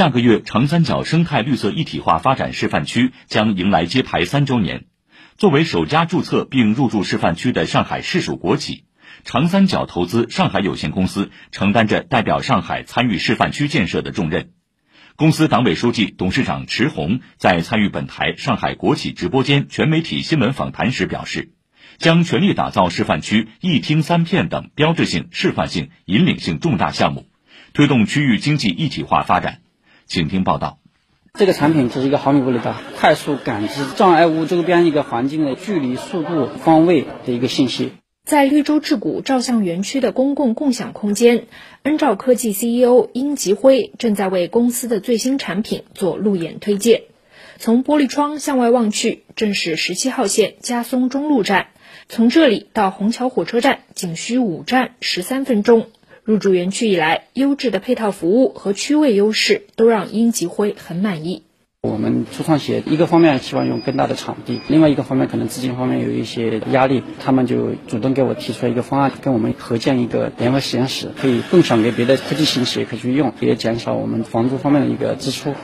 下个月，长三角生态绿色一体化发展示范区将迎来揭牌三周年。作为首家注册并入驻示范区的上海市属国企，长三角投资上海有限公司承担着代表上海参与示范区建设的重任。公司党委书记、董事长池红在参与本台上海国企直播间全媒体新闻访谈时表示，将全力打造示范区一厅三片等标志性、示范性、引领性重大项目，推动区域经济一体化发展。请听报道。这个产品是一个毫米波雷达快速感知障碍物周边一个环境的距离、速度、方位的一个信息。在绿洲智谷照相园区的公共共享空间，恩兆科技 CEO 殷吉辉正在为公司的最新产品做路演推介。从玻璃窗向外望去，正是十七号线嘉松中路站。从这里到虹桥火车站仅需五站十三分钟。入驻园区以来，优质的配套服务和区位优势都让殷吉辉很满意。我们初创企业一个方面希望用更大的场地，另外一个方面可能资金方面有一些压力，他们就主动给我提出了一个方案，跟我们合建一个联合实验室，可以共享给别的科技型企业可以去用，也减少我们房租方面的一个支出。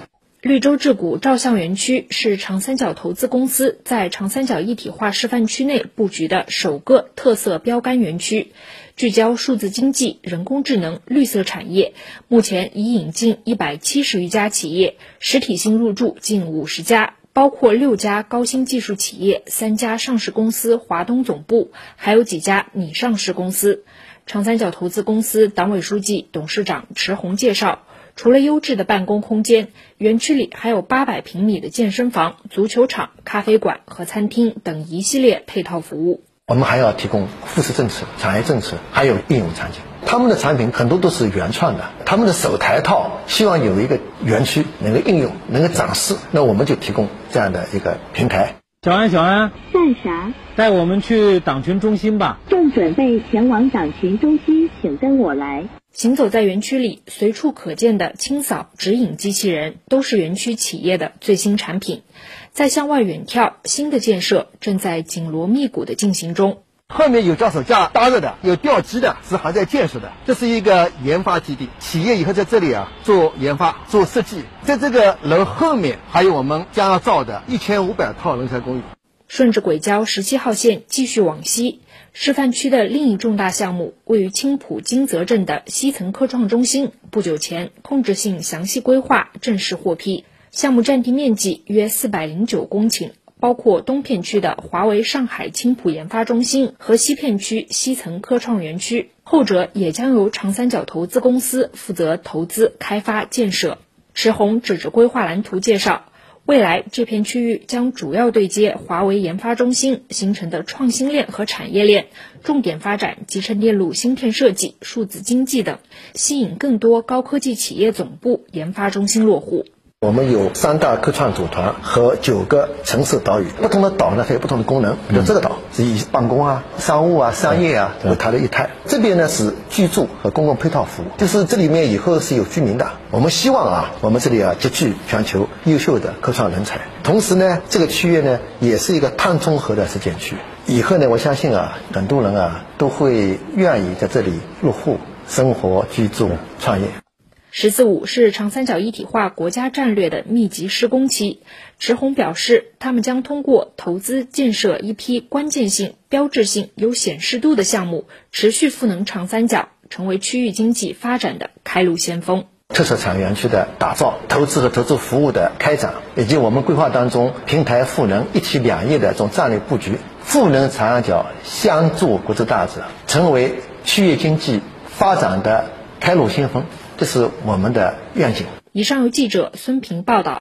绿洲智谷照相园区是长三角投资公司在长三角一体化示范区内布局的首个特色标杆园区，聚焦数字经济、人工智能、绿色产业。目前已引进一百七十余家企业，实体性入驻近五十家，包括六家高新技术企业、三家上市公司华东总部，还有几家拟上市公司。长三角投资公司党委书记、董事长池红介绍。除了优质的办公空间，园区里还有八百平米的健身房、足球场、咖啡馆和餐厅等一系列配套服务。我们还要提供扶持政策、产业政策，还有应用场景。他们的产品很多都是原创的，他们的首台套希望有一个园区能够应用、能够展示，那我们就提供这样的一个平台。小安，小安，干啥？带我们去党群中心吧。正准备前往党群中心，请跟我来。行走在园区里，随处可见的清扫指引机器人，都是园区企业的最新产品。在向外远眺，新的建设正在紧锣密鼓的进行中。后面有脚手架搭着的，有吊机的，是还在建设的。这是一个研发基地，企业以后在这里啊做研发、做设计。在这个楼后面，还有我们将要造的一千五百套人才公寓。顺着轨交十七号线继续往西。示范区的另一重大项目，位于青浦金泽镇的西层科创中心，不久前控制性详细规划正式获批。项目占地面积约四百零九公顷，包括东片区的华为上海青浦研发中心和西片区西层科创园区，后者也将由长三角投资公司负责投资、开发、建设。石红指着规划蓝图介绍。未来这片区域将主要对接华为研发中心形成的创新链和产业链，重点发展集成电路芯片设计、数字经济等，吸引更多高科技企业总部、研发中心落户。我们有三大科创组团和九个城市岛屿，不同的岛呢，还有不同的功能。比如这个岛是以办公啊、商务啊、商业啊为它的一态，这边呢是居住和公共配套服务，就是这里面以后是有居民的。我们希望啊，我们这里啊集聚全球优秀的科创人才，同时呢，这个区域呢也是一个碳中和的实践区。以后呢，我相信啊，很多人啊都会愿意在这里入户、生活、居住、创业。“十四五”是长三角一体化国家战略的密集施工期。池红表示，他们将通过投资建设一批关键性、标志性、有显示度的项目，持续赋能长三角，成为区域经济发展的开路先锋。特色产业园区的打造、投资和投资服务的开展，以及我们规划当中平台赋能、一体两业的这种战略布局，赋能长三角，相助国之大者，成为区域经济发展的开路先锋。这是我们的愿景。以上由记者孙平报道。